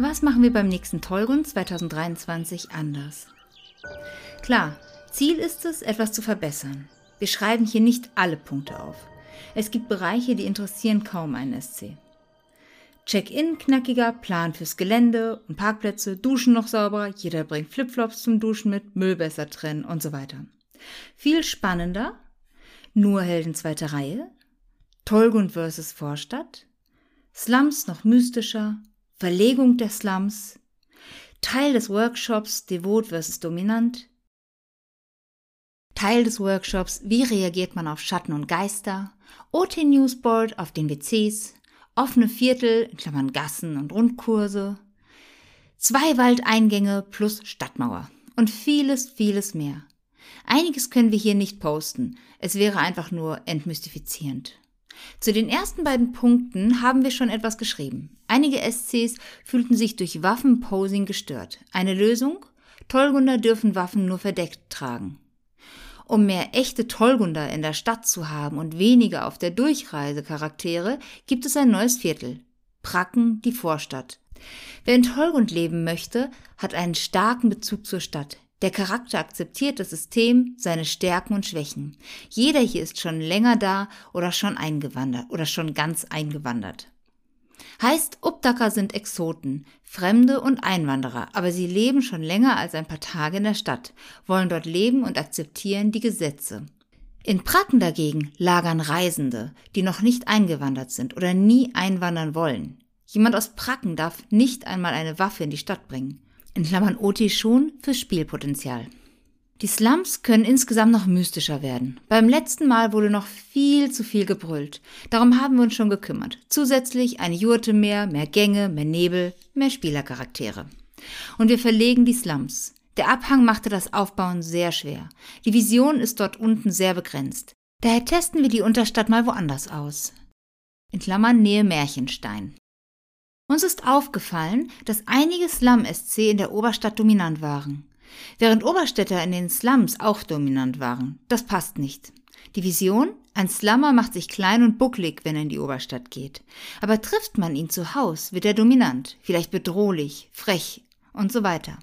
Was machen wir beim nächsten Tollgrund 2023 anders? Klar, Ziel ist es, etwas zu verbessern. Wir schreiben hier nicht alle Punkte auf. Es gibt Bereiche, die interessieren kaum einen SC. Check-in knackiger, Plan fürs Gelände und Parkplätze, Duschen noch sauberer, jeder bringt Flipflops zum Duschen mit, Müll besser trennen und so weiter. Viel spannender, nur Helden zweiter Reihe, Tollgund vs. Vorstadt, Slums noch mystischer, Verlegung der Slums, Teil des Workshops Devot vs. Dominant, Teil des Workshops Wie reagiert man auf Schatten und Geister, OT Newsboard auf den WCs, offene Viertel, in Klammern Gassen und Rundkurse, zwei Waldeingänge plus Stadtmauer und vieles, vieles mehr. Einiges können wir hier nicht posten, es wäre einfach nur entmystifizierend. Zu den ersten beiden Punkten haben wir schon etwas geschrieben. Einige SCs fühlten sich durch Waffenposing gestört. Eine Lösung? Tollgunder dürfen Waffen nur verdeckt tragen. Um mehr echte Tollgunder in der Stadt zu haben und weniger auf der Durchreise Charaktere, gibt es ein neues Viertel. Pracken, die Vorstadt. Wer in Tollgund leben möchte, hat einen starken Bezug zur Stadt. Der Charakter akzeptiert das System, seine Stärken und Schwächen. Jeder hier ist schon länger da oder schon eingewandert oder schon ganz eingewandert. Heißt, Updaker sind Exoten, Fremde und Einwanderer, aber sie leben schon länger als ein paar Tage in der Stadt, wollen dort leben und akzeptieren die Gesetze. In Praken dagegen lagern Reisende, die noch nicht eingewandert sind oder nie einwandern wollen. Jemand aus Praken darf nicht einmal eine Waffe in die Stadt bringen in Klammern OT schon fürs Spielpotenzial. Die Slums können insgesamt noch mystischer werden. Beim letzten Mal wurde noch viel zu viel gebrüllt. Darum haben wir uns schon gekümmert. Zusätzlich eine Jurte mehr, mehr Gänge, mehr Nebel, mehr Spielercharaktere. Und wir verlegen die Slums. Der Abhang machte das Aufbauen sehr schwer. Die Vision ist dort unten sehr begrenzt. Daher testen wir die Unterstadt mal woanders aus. In Klammern Nähe Märchenstein. Uns ist aufgefallen, dass einige Slum-SC in der Oberstadt dominant waren, während Oberstädter in den Slums auch dominant waren. Das passt nicht. Die Vision? Ein Slummer macht sich klein und bucklig, wenn er in die Oberstadt geht. Aber trifft man ihn zu Haus, wird er dominant, vielleicht bedrohlich, frech und so weiter.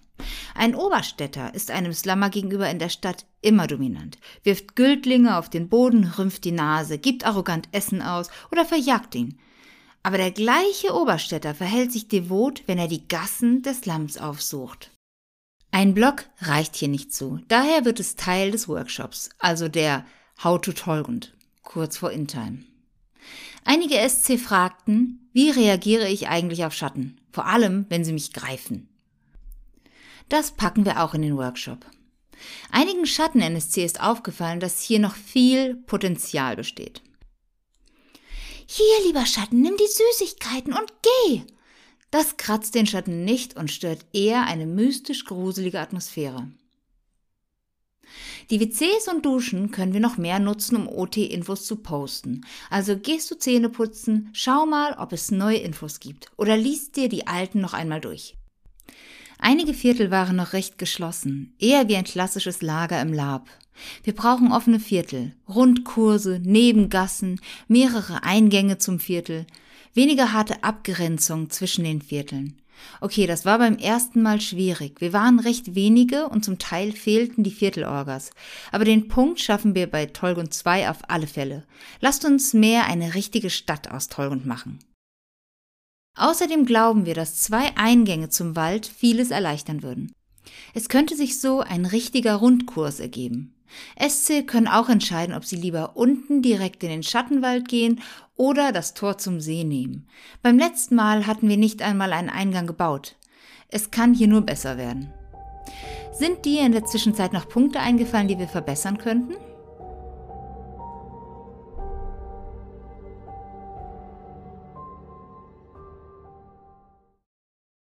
Ein Oberstädter ist einem Slummer gegenüber in der Stadt immer dominant, wirft Güldlinge auf den Boden, rümpft die Nase, gibt arrogant Essen aus oder verjagt ihn. Aber der gleiche Oberstädter verhält sich devot, wenn er die Gassen des Slums aufsucht. Ein Block reicht hier nicht zu. Daher wird es Teil des Workshops, also der How to Tollgund, kurz vor Intime. Einige SC fragten, wie reagiere ich eigentlich auf Schatten? Vor allem, wenn sie mich greifen. Das packen wir auch in den Workshop. Einigen Schatten-NSC ist aufgefallen, dass hier noch viel Potenzial besteht. Hier, lieber Schatten, nimm die Süßigkeiten und geh. Das kratzt den Schatten nicht und stört eher eine mystisch gruselige Atmosphäre. Die WCs und Duschen können wir noch mehr nutzen, um OT-Infos zu posten. Also gehst du Zähne putzen, schau mal, ob es neue Infos gibt oder liest dir die alten noch einmal durch. Einige Viertel waren noch recht geschlossen, eher wie ein klassisches Lager im Lab. Wir brauchen offene Viertel, Rundkurse, Nebengassen, mehrere Eingänge zum Viertel, weniger harte Abgrenzung zwischen den Vierteln. Okay, das war beim ersten Mal schwierig. Wir waren recht wenige und zum Teil fehlten die Viertelorgas. Aber den Punkt schaffen wir bei Tolgund 2 auf alle Fälle. Lasst uns mehr eine richtige Stadt aus Tolgund machen. Außerdem glauben wir, dass zwei Eingänge zum Wald vieles erleichtern würden. Es könnte sich so ein richtiger Rundkurs ergeben. SC können auch entscheiden, ob sie lieber unten direkt in den Schattenwald gehen oder das Tor zum See nehmen. Beim letzten Mal hatten wir nicht einmal einen Eingang gebaut. Es kann hier nur besser werden. Sind dir in der Zwischenzeit noch Punkte eingefallen, die wir verbessern könnten?